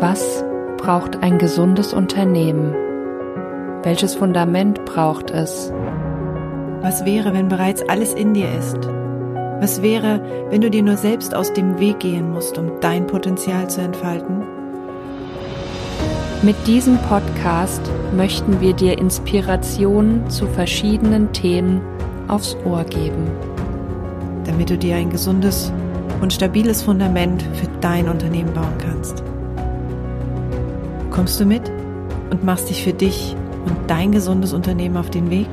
Was braucht ein gesundes Unternehmen? Welches Fundament braucht es? Was wäre, wenn bereits alles in dir ist? Was wäre, wenn du dir nur selbst aus dem Weg gehen musst, um dein Potenzial zu entfalten? Mit diesem Podcast möchten wir dir Inspirationen zu verschiedenen Themen aufs Ohr geben. Damit du dir ein gesundes und stabiles Fundament für dein Unternehmen bauen kannst. Kommst du mit und machst dich für dich und dein gesundes Unternehmen auf den Weg?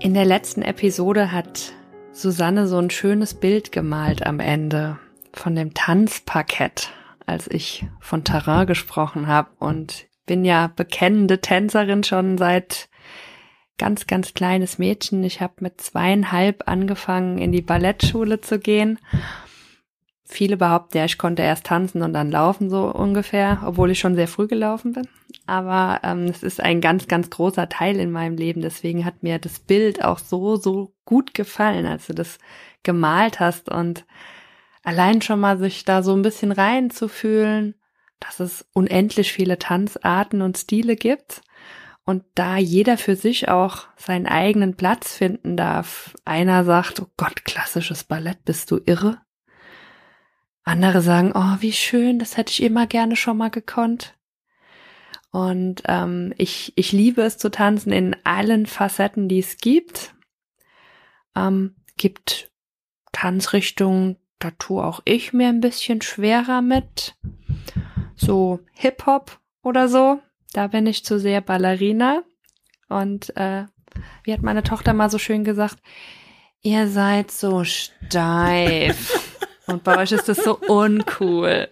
In der letzten Episode hat Susanne so ein schönes Bild gemalt am Ende von dem Tanzparkett, als ich von Terrain gesprochen habe und bin ja bekennende Tänzerin schon seit ganz, ganz kleines Mädchen. Ich habe mit zweieinhalb angefangen, in die Ballettschule zu gehen Viele behaupten ja, ich konnte erst tanzen und dann laufen, so ungefähr, obwohl ich schon sehr früh gelaufen bin. Aber ähm, es ist ein ganz, ganz großer Teil in meinem Leben. Deswegen hat mir das Bild auch so, so gut gefallen, als du das gemalt hast. Und allein schon mal sich da so ein bisschen reinzufühlen, dass es unendlich viele Tanzarten und Stile gibt. Und da jeder für sich auch seinen eigenen Platz finden darf. Einer sagt, oh Gott, klassisches Ballett, bist du irre? Andere sagen, oh, wie schön, das hätte ich immer gerne schon mal gekonnt. Und ähm, ich, ich liebe es zu tanzen in allen Facetten, die es gibt. Ähm, gibt Tanzrichtungen, da tue auch ich mir ein bisschen schwerer mit. So Hip-Hop oder so. Da bin ich zu sehr Ballerina. Und äh, wie hat meine Tochter mal so schön gesagt, ihr seid so steif. Und bei euch ist das so uncool.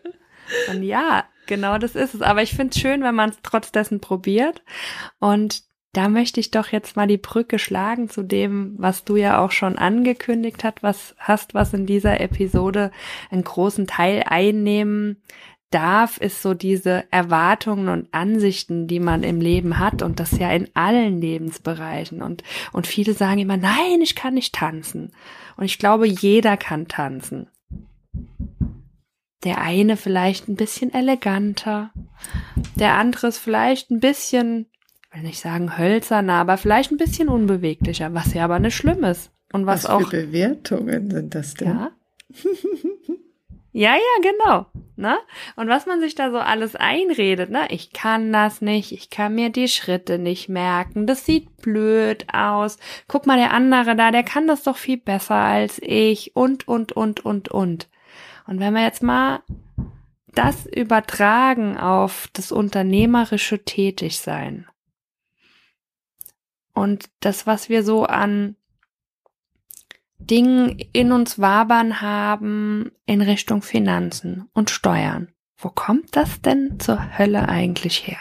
Und ja, genau das ist es. Aber ich finde es schön, wenn man es trotz probiert. Und da möchte ich doch jetzt mal die Brücke schlagen zu dem, was du ja auch schon angekündigt hast, was hast, was in dieser Episode einen großen Teil einnehmen darf, ist so diese Erwartungen und Ansichten, die man im Leben hat und das ja in allen Lebensbereichen und, und viele sagen immer, nein, ich kann nicht tanzen. Und ich glaube, jeder kann tanzen. Der eine vielleicht ein bisschen eleganter, der andere ist vielleicht ein bisschen, will nicht sagen hölzerner, aber vielleicht ein bisschen unbeweglicher, was ja aber nicht schlimm ist. Und was, was auch. Für Bewertungen sind das denn? Ja. Ja, ja, genau. Ne? Und was man sich da so alles einredet, ne? Ich kann das nicht, ich kann mir die Schritte nicht merken, das sieht blöd aus. Guck mal, der andere da, der kann das doch viel besser als ich und, und, und, und, und. Und wenn wir jetzt mal das übertragen auf das unternehmerische Tätigsein und das, was wir so an Dingen in uns wabern haben in Richtung Finanzen und Steuern. Wo kommt das denn zur Hölle eigentlich her?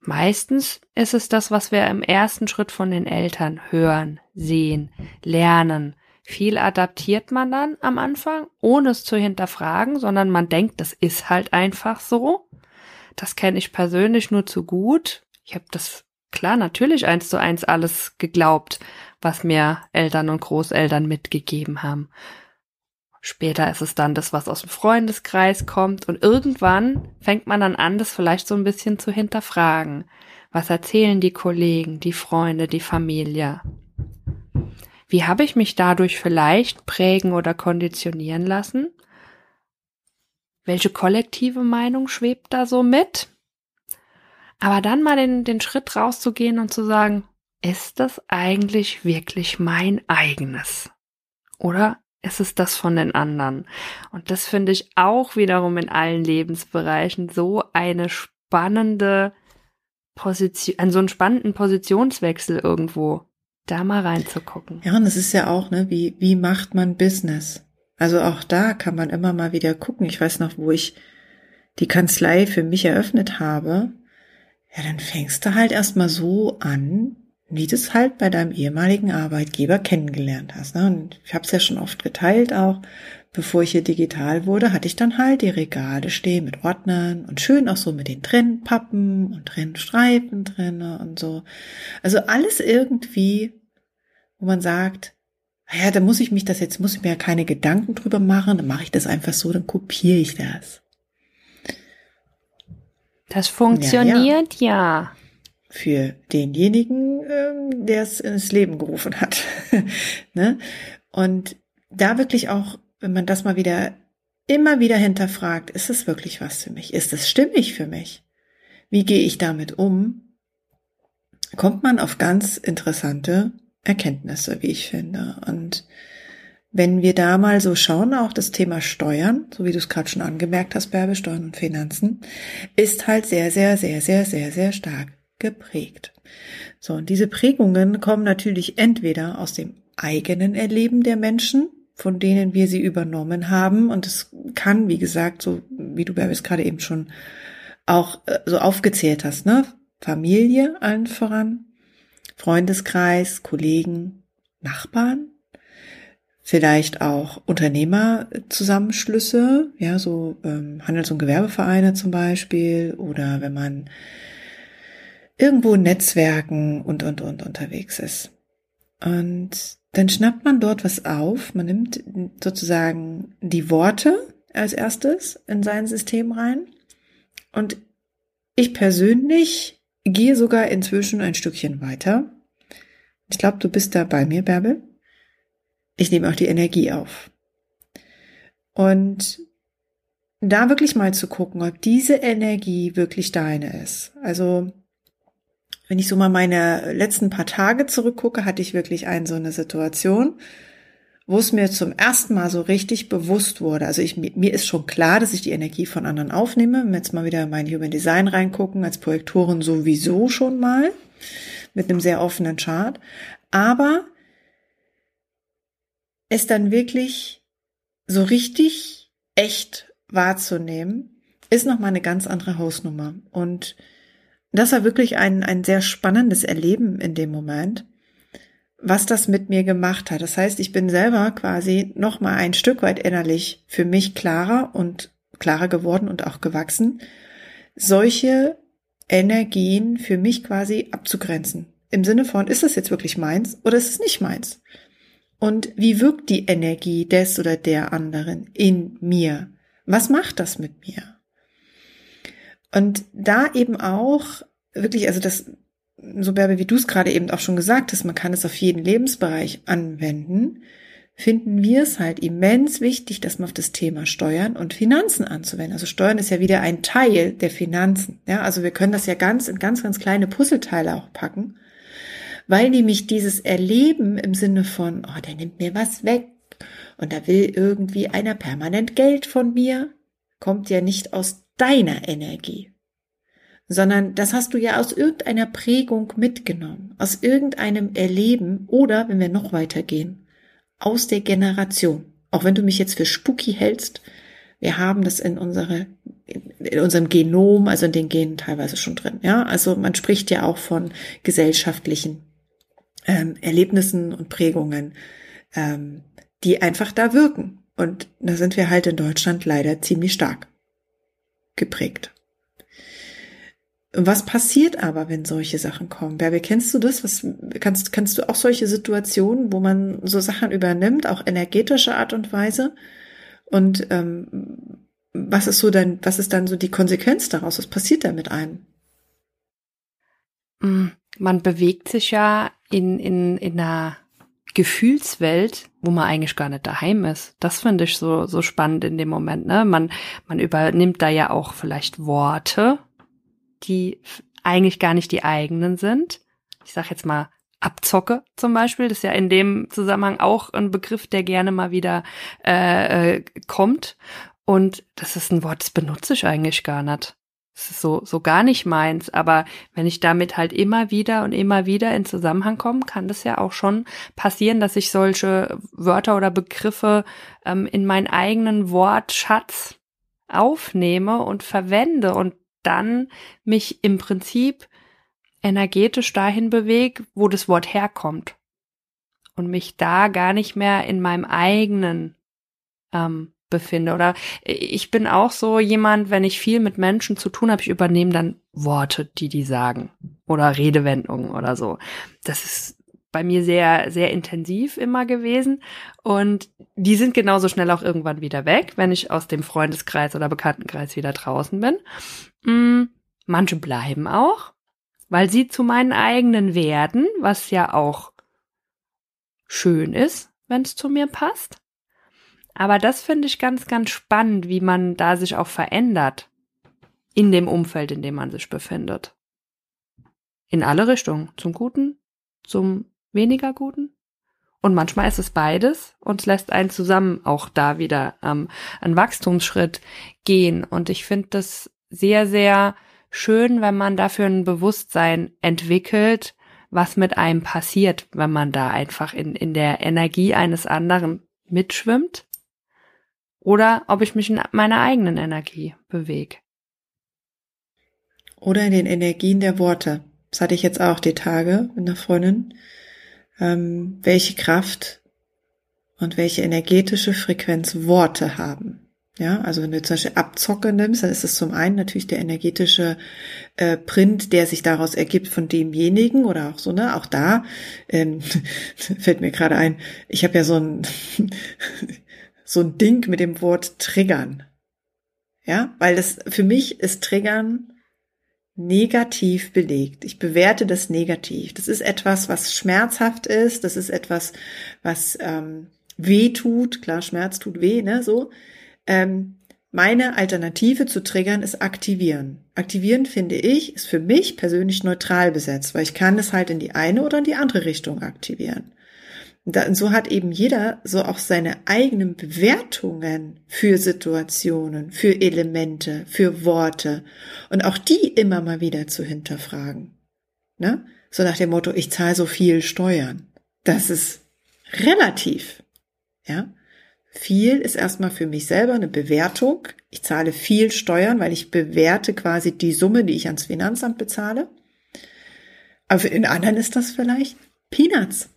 Meistens ist es das, was wir im ersten Schritt von den Eltern hören, sehen, lernen. Viel adaptiert man dann am Anfang, ohne es zu hinterfragen, sondern man denkt, das ist halt einfach so. Das kenne ich persönlich nur zu gut. Ich habe das klar natürlich eins zu eins alles geglaubt, was mir Eltern und Großeltern mitgegeben haben. Später ist es dann das, was aus dem Freundeskreis kommt und irgendwann fängt man dann an, das vielleicht so ein bisschen zu hinterfragen. Was erzählen die Kollegen, die Freunde, die Familie? Wie habe ich mich dadurch vielleicht prägen oder konditionieren lassen? Welche kollektive Meinung schwebt da so mit? Aber dann mal den, den Schritt rauszugehen und zu sagen, ist das eigentlich wirklich mein eigenes? Oder ist es das von den anderen? Und das finde ich auch wiederum in allen Lebensbereichen so eine spannende Position, an so einen spannenden Positionswechsel irgendwo, da mal reinzugucken. Ja, und es ist ja auch, ne, wie, wie macht man Business? Also auch da kann man immer mal wieder gucken. Ich weiß noch, wo ich die Kanzlei für mich eröffnet habe. Ja, dann fängst du halt erstmal so an, wie du es halt bei deinem ehemaligen Arbeitgeber kennengelernt hast. Ne? Und ich habe es ja schon oft geteilt auch. Bevor ich hier digital wurde, hatte ich dann halt die Regale stehen mit Ordnern und schön auch so mit den Trennpappen und Trennstreifen drin und so. Also alles irgendwie, wo man sagt, ja, da muss ich mich das jetzt, muss ich mir ja keine Gedanken drüber machen, dann mache ich das einfach so, dann kopiere ich das. Das funktioniert ja. ja. Für denjenigen, ähm, der es ins Leben gerufen hat. ne? Und da wirklich auch, wenn man das mal wieder, immer wieder hinterfragt, ist es wirklich was für mich? Ist es stimmig für mich? Wie gehe ich damit um? Kommt man auf ganz interessante Erkenntnisse, wie ich finde. Und wenn wir da mal so schauen, auch das Thema Steuern, so wie du es gerade schon angemerkt hast, Bärbe, Steuern und Finanzen, ist halt sehr, sehr, sehr, sehr, sehr, sehr stark geprägt. So, und diese Prägungen kommen natürlich entweder aus dem eigenen Erleben der Menschen, von denen wir sie übernommen haben. Und es kann, wie gesagt, so wie du es gerade eben schon auch äh, so aufgezählt hast, ne? Familie allen voran, Freundeskreis, Kollegen, Nachbarn, vielleicht auch Unternehmerzusammenschlüsse, ja, so ähm, Handels- und Gewerbevereine zum Beispiel, oder wenn man irgendwo in Netzwerken und, und, und unterwegs ist. Und dann schnappt man dort was auf, man nimmt sozusagen die Worte als erstes in sein System rein. Und ich persönlich gehe sogar inzwischen ein Stückchen weiter. Ich glaube, du bist da bei mir, Bärbel. Ich nehme auch die Energie auf. Und da wirklich mal zu gucken, ob diese Energie wirklich deine ist. Also, wenn ich so mal meine letzten paar Tage zurückgucke, hatte ich wirklich eine so eine Situation, wo es mir zum ersten Mal so richtig bewusst wurde. Also ich, mir ist schon klar, dass ich die Energie von anderen aufnehme. Wenn wir jetzt mal wieder in mein Human Design reingucken, als Projektoren sowieso schon mal, mit einem sehr offenen Chart. Aber es dann wirklich so richtig echt wahrzunehmen, ist nochmal eine ganz andere Hausnummer. Und das war wirklich ein, ein sehr spannendes Erleben in dem Moment was das mit mir gemacht hat. Das heißt, ich bin selber quasi noch mal ein Stück weit innerlich für mich klarer und klarer geworden und auch gewachsen, solche Energien für mich quasi abzugrenzen. Im Sinne von, ist das jetzt wirklich meins oder ist es nicht meins? Und wie wirkt die Energie des oder der anderen in mir? Was macht das mit mir? Und da eben auch wirklich, also das so Bärbe, wie du es gerade eben auch schon gesagt hast, man kann es auf jeden Lebensbereich anwenden, finden wir es halt immens wichtig, dass man auf das Thema Steuern und Finanzen anzuwenden. Also Steuern ist ja wieder ein Teil der Finanzen. Ja, also wir können das ja ganz in ganz, ganz kleine Puzzleteile auch packen, weil nämlich dieses Erleben im Sinne von, oh, der nimmt mir was weg und da will irgendwie einer permanent Geld von mir, kommt ja nicht aus deiner Energie sondern das hast du ja aus irgendeiner Prägung mitgenommen, aus irgendeinem Erleben oder, wenn wir noch weitergehen, aus der Generation. Auch wenn du mich jetzt für spooky hältst, wir haben das in unsere, in unserem Genom, also in den Genen teilweise schon drin. Ja, also man spricht ja auch von gesellschaftlichen ähm, Erlebnissen und Prägungen, ähm, die einfach da wirken. Und da sind wir halt in Deutschland leider ziemlich stark geprägt. Was passiert aber, wenn solche Sachen kommen? Bärbe, kennst du das? Was, kannst, kannst du auch solche Situationen, wo man so Sachen übernimmt, auch energetische Art und Weise? Und ähm, was ist so dann, was ist dann so die Konsequenz daraus? Was passiert da mit einem? Mm, man bewegt sich ja in, in, in einer Gefühlswelt, wo man eigentlich gar nicht daheim ist. Das finde ich so, so spannend in dem Moment. Ne? Man, man übernimmt da ja auch vielleicht Worte, die eigentlich gar nicht die eigenen sind. Ich sage jetzt mal Abzocke zum Beispiel, das ist ja in dem Zusammenhang auch ein Begriff, der gerne mal wieder äh, äh, kommt. Und das ist ein Wort, das benutze ich eigentlich gar nicht. Das ist so, so gar nicht meins. Aber wenn ich damit halt immer wieder und immer wieder in Zusammenhang komme, kann das ja auch schon passieren, dass ich solche Wörter oder Begriffe ähm, in meinen eigenen Wortschatz aufnehme und verwende. Und dann mich im Prinzip energetisch dahin bewege, wo das Wort herkommt. Und mich da gar nicht mehr in meinem eigenen ähm, befinde. Oder ich bin auch so jemand, wenn ich viel mit Menschen zu tun habe, ich übernehme dann Worte, die die sagen. Oder Redewendungen oder so. Das ist bei mir sehr, sehr intensiv immer gewesen. Und die sind genauso schnell auch irgendwann wieder weg, wenn ich aus dem Freundeskreis oder Bekanntenkreis wieder draußen bin. Mm, manche bleiben auch, weil sie zu meinen eigenen werden, was ja auch schön ist, wenn es zu mir passt. Aber das finde ich ganz, ganz spannend, wie man da sich auch verändert in dem Umfeld, in dem man sich befindet. In alle Richtungen. Zum Guten, zum weniger Guten. Und manchmal ist es beides und lässt einen zusammen auch da wieder ähm, einen Wachstumsschritt gehen. Und ich finde das sehr, sehr schön, wenn man dafür ein Bewusstsein entwickelt, was mit einem passiert, wenn man da einfach in, in der Energie eines anderen mitschwimmt. Oder ob ich mich in meiner eigenen Energie bewege. Oder in den Energien der Worte. Das hatte ich jetzt auch die Tage mit einer Freundin. Ähm, welche Kraft und welche energetische Frequenz Worte haben. Ja, also wenn du zum Beispiel Abzocke nimmst, dann ist es zum einen natürlich der energetische äh, Print, der sich daraus ergibt von demjenigen oder auch so, ne, auch da ähm, fällt mir gerade ein, ich habe ja so ein so ein Ding mit dem Wort triggern. Ja, weil das für mich ist triggern negativ belegt. Ich bewerte das negativ. Das ist etwas, was schmerzhaft ist. Das ist etwas, was ähm, weh tut. Klar, Schmerz tut weh, ne? So. Ähm, meine Alternative zu triggern ist aktivieren. Aktivieren finde ich ist für mich persönlich neutral besetzt, weil ich kann es halt in die eine oder in die andere Richtung aktivieren. Und so hat eben jeder so auch seine eigenen Bewertungen für Situationen, für Elemente, für Worte und auch die immer mal wieder zu hinterfragen. Ne? So nach dem Motto, ich zahle so viel Steuern. Das ist relativ. Ja? Viel ist erstmal für mich selber eine Bewertung. Ich zahle viel Steuern, weil ich bewerte quasi die Summe, die ich ans Finanzamt bezahle. Aber für den anderen ist das vielleicht Peanuts.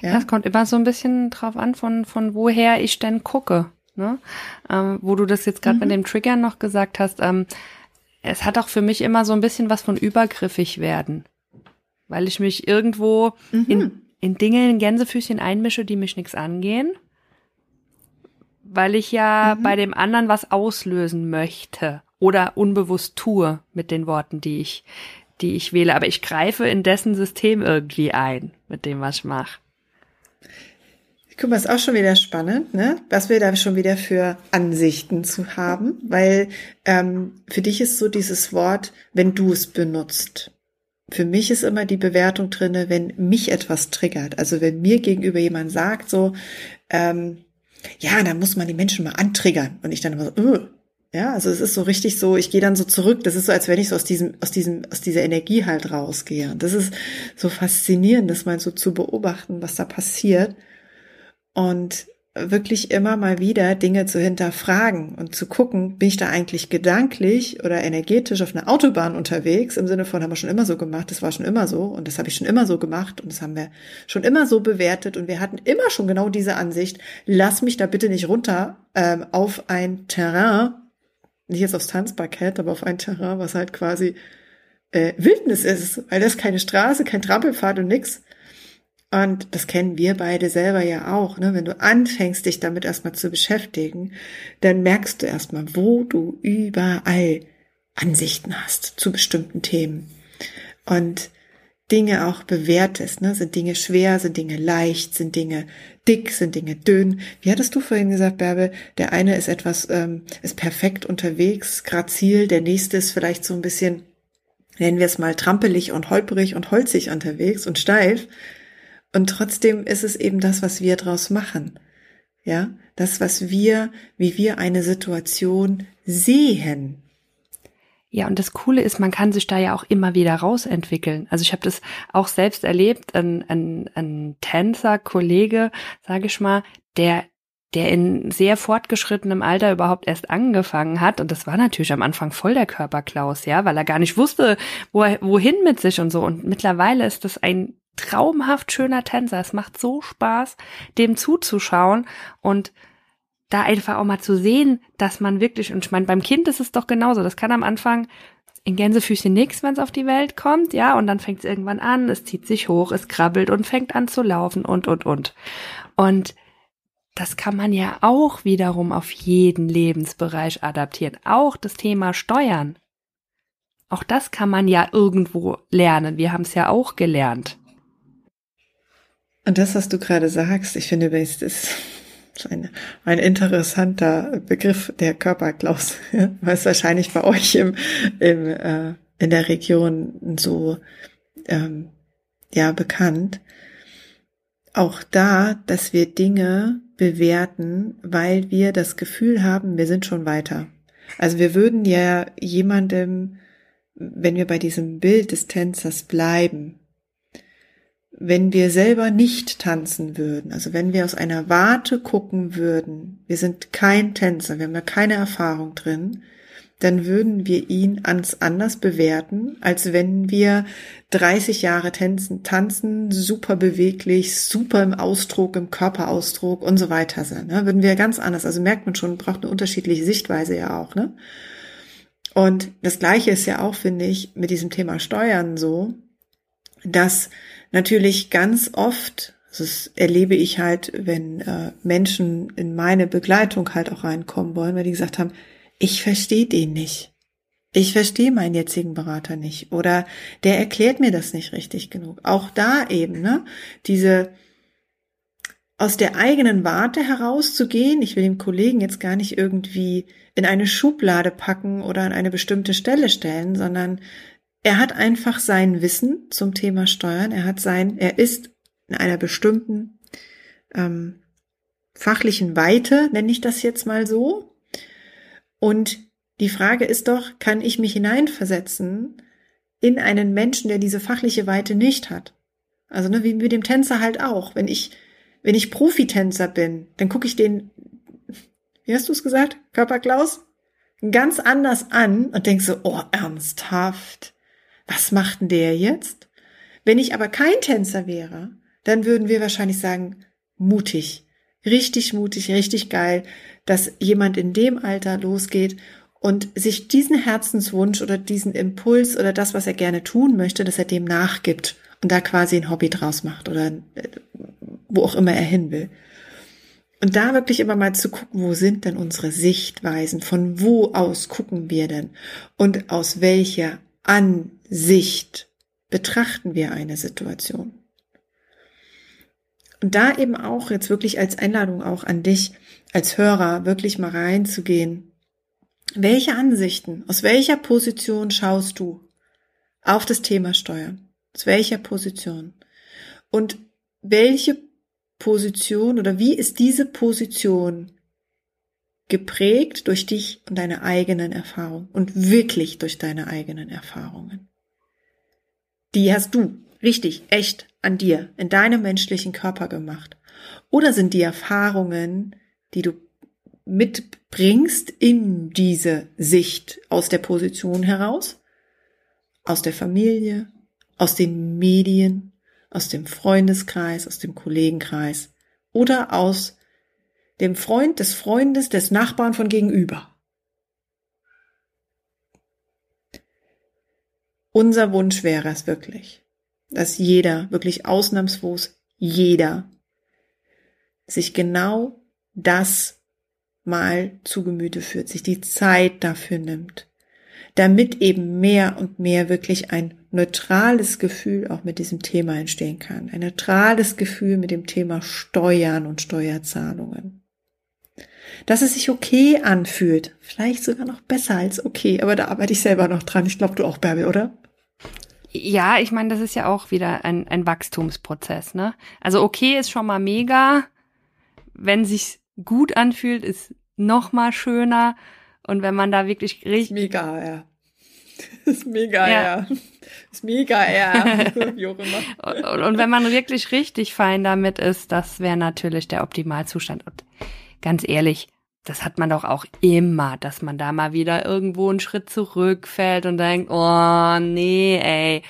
Ja. Das kommt immer so ein bisschen drauf an, von, von woher ich denn gucke. Ne? Ähm, wo du das jetzt gerade mhm. mit dem Triggern noch gesagt hast, ähm, es hat auch für mich immer so ein bisschen was von übergriffig werden. Weil ich mich irgendwo mhm. in, in Dinge in Gänsefüßchen einmische, die mich nichts angehen. Weil ich ja mhm. bei dem anderen was auslösen möchte oder unbewusst tue mit den Worten, die ich, die ich wähle. Aber ich greife in dessen System irgendwie ein mit dem, was ich mache. Guck mal, ist auch schon wieder spannend, ne? Was wir da schon wieder für Ansichten zu haben, weil ähm, für dich ist so dieses Wort, wenn du es benutzt. Für mich ist immer die Bewertung drinne, wenn mich etwas triggert. Also wenn mir gegenüber jemand sagt, so, ähm, ja, dann muss man die Menschen mal antriggern. Und ich dann immer so, uh, ja, also es ist so richtig so, ich gehe dann so zurück. Das ist so, als wenn ich so aus diesem, aus diesem, aus dieser Energie halt rausgehe. Und das ist so faszinierend, das mal so zu beobachten, was da passiert und wirklich immer mal wieder Dinge zu hinterfragen und zu gucken, bin ich da eigentlich gedanklich oder energetisch auf einer Autobahn unterwegs, im Sinne von haben wir schon immer so gemacht, das war schon immer so und das habe ich schon immer so gemacht und das haben wir schon immer so bewertet und wir hatten immer schon genau diese Ansicht, lass mich da bitte nicht runter ähm, auf ein Terrain, nicht jetzt aufs Tanzparkett, aber auf ein Terrain, was halt quasi äh, Wildnis ist, weil das keine Straße, kein Trampelpfad und nix, und das kennen wir beide selber ja auch. Ne? Wenn du anfängst, dich damit erstmal zu beschäftigen, dann merkst du erstmal, wo du überall Ansichten hast zu bestimmten Themen. Und Dinge auch bewertest. Ne? Sind Dinge schwer, sind Dinge leicht, sind Dinge dick, sind Dinge dünn. Wie hattest du vorhin gesagt, Bärbel? Der eine ist etwas, ähm, ist perfekt unterwegs, grazil, der nächste ist vielleicht so ein bisschen, nennen wir es mal, trampelig und holperig und holzig unterwegs und steif. Und trotzdem ist es eben das, was wir draus machen. Ja, das, was wir, wie wir eine Situation sehen. Ja, und das Coole ist, man kann sich da ja auch immer wieder rausentwickeln. Also ich habe das auch selbst erlebt, ein, ein, ein Tänzer, Kollege, sage ich mal, der der in sehr fortgeschrittenem Alter überhaupt erst angefangen hat. Und das war natürlich am Anfang voll der Körperklaus, ja, weil er gar nicht wusste, wo er, wohin mit sich und so. Und mittlerweile ist das ein traumhaft schöner Tänzer. Es macht so Spaß, dem zuzuschauen und da einfach auch mal zu sehen, dass man wirklich, und ich meine, beim Kind ist es doch genauso, das kann am Anfang in Gänsefüßchen nix, wenn es auf die Welt kommt, ja, und dann fängt es irgendwann an, es zieht sich hoch, es krabbelt und fängt an zu laufen und, und, und. Und das kann man ja auch wiederum auf jeden Lebensbereich adaptieren. Auch das Thema Steuern. Auch das kann man ja irgendwo lernen. Wir haben es ja auch gelernt. Und das, was du gerade sagst, ich finde, das ist ein, ein interessanter Begriff, der Körperklaus, es wahrscheinlich bei euch im, im, äh, in der Region so ähm, ja bekannt. Auch da, dass wir Dinge bewerten, weil wir das Gefühl haben, wir sind schon weiter. Also wir würden ja jemandem, wenn wir bei diesem Bild des Tänzers bleiben, wenn wir selber nicht tanzen würden, also wenn wir aus einer Warte gucken würden, wir sind kein Tänzer, wir haben da keine Erfahrung drin, dann würden wir ihn ans anders bewerten, als wenn wir 30 Jahre tanzen, tanzen, super beweglich, super im Ausdruck, im Körperausdruck und so weiter sind. Ne? Würden wir ganz anders. Also merkt man schon, braucht eine unterschiedliche Sichtweise ja auch. Ne? Und das Gleiche ist ja auch, finde ich, mit diesem Thema Steuern so, dass natürlich ganz oft, das erlebe ich halt, wenn äh, Menschen in meine Begleitung halt auch reinkommen wollen, weil die gesagt haben, ich verstehe den nicht. Ich verstehe meinen jetzigen Berater nicht oder der erklärt mir das nicht richtig genug. Auch da eben, ne, diese aus der eigenen Warte herauszugehen. Ich will dem Kollegen jetzt gar nicht irgendwie in eine Schublade packen oder an eine bestimmte Stelle stellen, sondern er hat einfach sein Wissen zum Thema Steuern. Er hat sein, er ist in einer bestimmten ähm, fachlichen Weite, nenne ich das jetzt mal so, und die Frage ist doch, kann ich mich hineinversetzen in einen Menschen, der diese fachliche Weite nicht hat? Also ne, wie mit dem Tänzer halt auch. Wenn ich, wenn ich Profitänzer bin, dann gucke ich den, wie hast du es gesagt, Körperklaus, ganz anders an und denk so, oh, ernsthaft, was macht denn der jetzt? Wenn ich aber kein Tänzer wäre, dann würden wir wahrscheinlich sagen, mutig, richtig mutig, richtig geil, dass jemand in dem Alter losgeht und sich diesen Herzenswunsch oder diesen Impuls oder das, was er gerne tun möchte, dass er dem nachgibt und da quasi ein Hobby draus macht oder äh, wo auch immer er hin will. Und da wirklich immer mal zu gucken, wo sind denn unsere Sichtweisen? Von wo aus gucken wir denn? Und aus welcher Ansicht betrachten wir eine Situation? Und da eben auch jetzt wirklich als Einladung auch an dich als Hörer wirklich mal reinzugehen. Welche Ansichten, aus welcher Position schaust du auf das Thema Steuern? Aus welcher Position? Und welche Position oder wie ist diese Position geprägt durch dich und deine eigenen Erfahrungen und wirklich durch deine eigenen Erfahrungen? Die hast du richtig, echt an dir, in deinem menschlichen Körper gemacht? Oder sind die Erfahrungen, die du mitbringst in diese Sicht aus der Position heraus, aus der Familie, aus den Medien, aus dem Freundeskreis, aus dem Kollegenkreis oder aus dem Freund des Freundes des Nachbarn von gegenüber. Unser Wunsch wäre es wirklich, dass jeder, wirklich ausnahmslos jeder, sich genau das mal zu Gemüte führt, sich die Zeit dafür nimmt, damit eben mehr und mehr wirklich ein neutrales Gefühl auch mit diesem Thema entstehen kann. Ein neutrales Gefühl mit dem Thema Steuern und Steuerzahlungen. Dass es sich okay anfühlt, vielleicht sogar noch besser als okay, aber da arbeite ich selber noch dran. Ich glaube, du auch, Bärbel, oder? Ja, ich meine, das ist ja auch wieder ein, ein Wachstumsprozess, ne? Also okay ist schon mal mega. Wenn sich gut anfühlt, ist noch mal schöner. Und wenn man da wirklich richtig. Mega, ja. ist mega, ja. ja. ist mega, ja. Wie auch immer. Und, und wenn man wirklich richtig fein damit ist, das wäre natürlich der Optimalzustand. Und ganz ehrlich, das hat man doch auch immer, dass man da mal wieder irgendwo einen Schritt zurückfällt und denkt, oh nee, ey.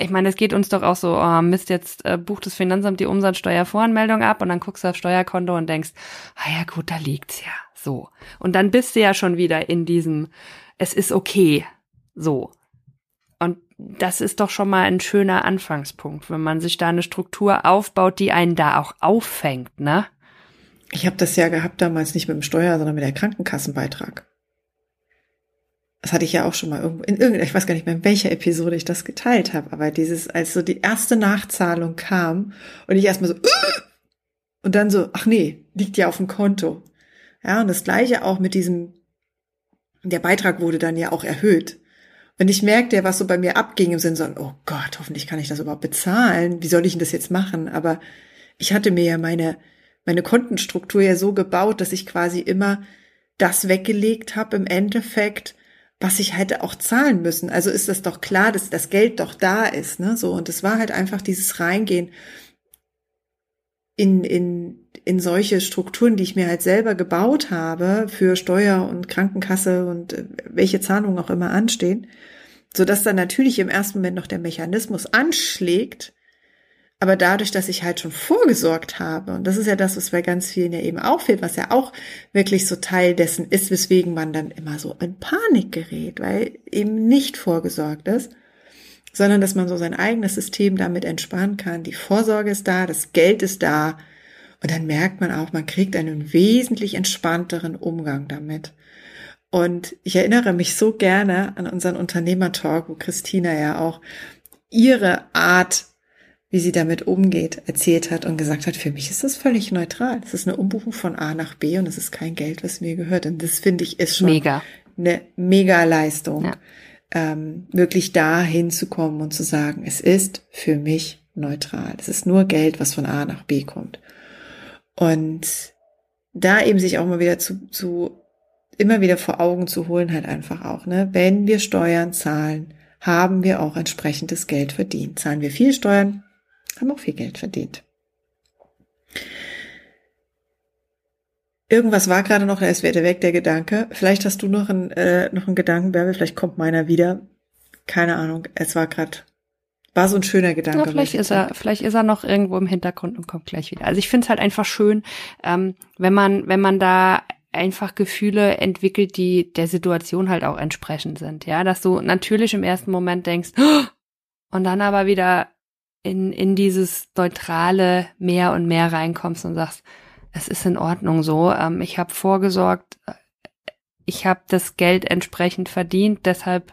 Ich meine, es geht uns doch auch so, oh Mist, jetzt äh, bucht das Finanzamt die Umsatzsteuervoranmeldung ab und dann guckst du aufs Steuerkonto und denkst, ah ja gut, da liegt's ja. So. Und dann bist du ja schon wieder in diesem, es ist okay. So. das ist doch schon mal ein schöner Anfangspunkt, wenn man sich da eine Struktur aufbaut, die einen da auch auffängt, ne? Ich habe das ja gehabt damals nicht mit dem Steuer, sondern mit der Krankenkassenbeitrag. Das hatte ich ja auch schon mal irgendwo in irgendeiner, ich weiß gar nicht mehr, in welcher Episode ich das geteilt habe, aber dieses, als so die erste Nachzahlung kam und ich erstmal so und dann so, ach nee, liegt ja auf dem Konto. Ja, und das gleiche auch mit diesem, der Beitrag wurde dann ja auch erhöht. Und ich merkte was so bei mir abging im Sinne so, oh Gott, hoffentlich kann ich das überhaupt bezahlen. Wie soll ich denn das jetzt machen? Aber ich hatte mir ja meine, meine Kontenstruktur ja so gebaut, dass ich quasi immer das weggelegt habe im Endeffekt, was ich hätte auch zahlen müssen. Also ist das doch klar, dass das Geld doch da ist, ne? So und es war halt einfach dieses Reingehen in in in solche Strukturen, die ich mir halt selber gebaut habe für Steuer und Krankenkasse und äh, welche Zahlungen auch immer anstehen, so dass dann natürlich im ersten Moment noch der Mechanismus anschlägt, aber dadurch, dass ich halt schon vorgesorgt habe, und das ist ja das, was bei ganz vielen ja eben auch fehlt, was ja auch wirklich so Teil dessen ist, weswegen man dann immer so in Panik gerät, weil eben nicht vorgesorgt ist, sondern dass man so sein eigenes System damit entspannen kann. Die Vorsorge ist da, das Geld ist da. Und dann merkt man auch, man kriegt einen wesentlich entspannteren Umgang damit. Und ich erinnere mich so gerne an unseren Unternehmertalk, wo Christina ja auch ihre Art wie sie damit umgeht, erzählt hat und gesagt hat, für mich ist das völlig neutral. Das ist eine Umbuchung von A nach B und es ist kein Geld, was mir gehört. Und das finde ich ist schon mega. eine mega Leistung, ja. ähm, wirklich da hinzukommen und zu sagen, es ist für mich neutral. Es ist nur Geld, was von A nach B kommt. Und da eben sich auch mal wieder zu, zu immer wieder vor Augen zu holen, halt einfach auch, ne, wenn wir Steuern zahlen, haben wir auch entsprechendes Geld verdient. Zahlen wir viel Steuern, haben auch viel Geld verdient. Irgendwas war gerade noch, ist wieder weg, der Gedanke. Vielleicht hast du noch einen, äh, noch einen Gedanken, Bärbel, vielleicht kommt meiner wieder. Keine Ahnung, es war gerade, war so ein schöner Gedanke. Ja, vielleicht ist er, vielleicht ist er noch irgendwo im Hintergrund und kommt gleich wieder. Also ich finde es halt einfach schön, ähm, wenn man, wenn man da einfach Gefühle entwickelt, die der Situation halt auch entsprechend sind. Ja, dass du natürlich im ersten Moment denkst, und dann aber wieder in, in dieses neutrale mehr und mehr reinkommst und sagst, es ist in Ordnung so, ähm, ich habe vorgesorgt, äh, ich habe das Geld entsprechend verdient, deshalb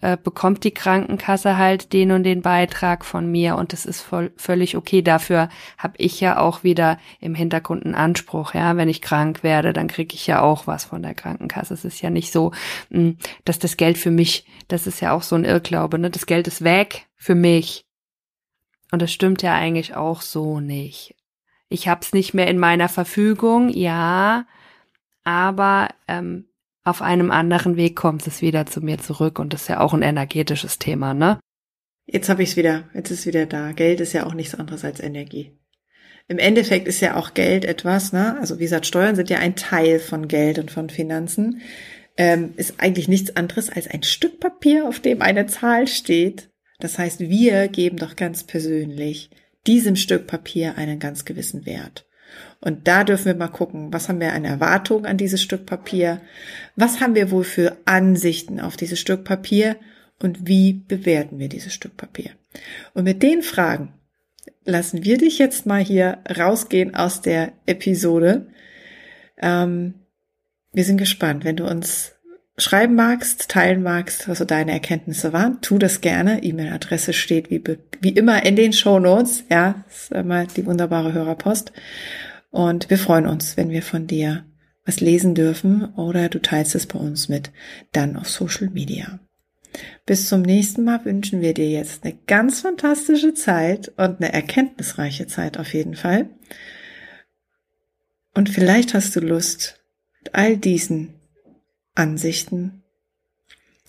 äh, bekommt die Krankenkasse halt den und den Beitrag von mir und das ist voll, völlig okay. Dafür habe ich ja auch wieder im Hintergrund einen Anspruch. Ja, wenn ich krank werde, dann kriege ich ja auch was von der Krankenkasse. Es ist ja nicht so, mh, hm, dass das Geld für mich, das ist ja auch so ein Irrglaube. Ne? Das Geld ist weg für mich und das stimmt ja eigentlich auch so nicht. Ich hab's nicht mehr in meiner Verfügung, ja, aber ähm, auf einem anderen Weg kommt es wieder zu mir zurück und das ist ja auch ein energetisches Thema, ne? Jetzt habe ich es wieder, jetzt ist es wieder da. Geld ist ja auch nichts anderes als Energie. Im Endeffekt ist ja auch Geld etwas, ne? Also wie gesagt, Steuern sind ja ein Teil von Geld und von Finanzen. Ähm, ist eigentlich nichts anderes als ein Stück Papier, auf dem eine Zahl steht das heißt, wir geben doch ganz persönlich diesem Stück Papier einen ganz gewissen Wert. Und da dürfen wir mal gucken, was haben wir an Erwartungen an dieses Stück Papier? Was haben wir wohl für Ansichten auf dieses Stück Papier? Und wie bewerten wir dieses Stück Papier? Und mit den Fragen lassen wir dich jetzt mal hier rausgehen aus der Episode. Ähm, wir sind gespannt, wenn du uns schreiben magst, teilen magst, was so deine Erkenntnisse waren, tu das gerne. E-Mail-Adresse steht wie, wie immer in den Show Notes. Ja, ist immer die wunderbare Hörerpost. Und wir freuen uns, wenn wir von dir was lesen dürfen oder du teilst es bei uns mit, dann auf Social Media. Bis zum nächsten Mal wünschen wir dir jetzt eine ganz fantastische Zeit und eine erkenntnisreiche Zeit auf jeden Fall. Und vielleicht hast du Lust, mit all diesen Ansichten,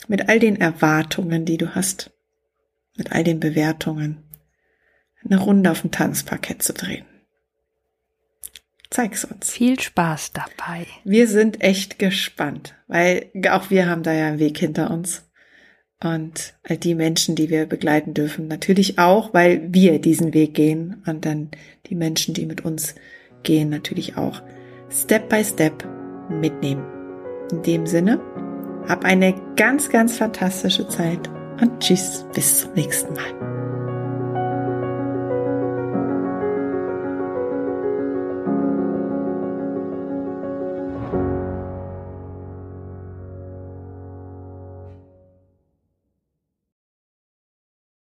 mit all den Erwartungen, die du hast, mit all den Bewertungen, eine Runde auf dem Tanzparkett zu drehen. Zeig's uns. Viel Spaß dabei. Wir sind echt gespannt, weil auch wir haben da ja einen Weg hinter uns. Und all die Menschen, die wir begleiten dürfen, natürlich auch, weil wir diesen Weg gehen und dann die Menschen, die mit uns gehen, natürlich auch Step by Step mitnehmen. In dem Sinne, hab eine ganz, ganz fantastische Zeit und tschüss, bis zum nächsten Mal.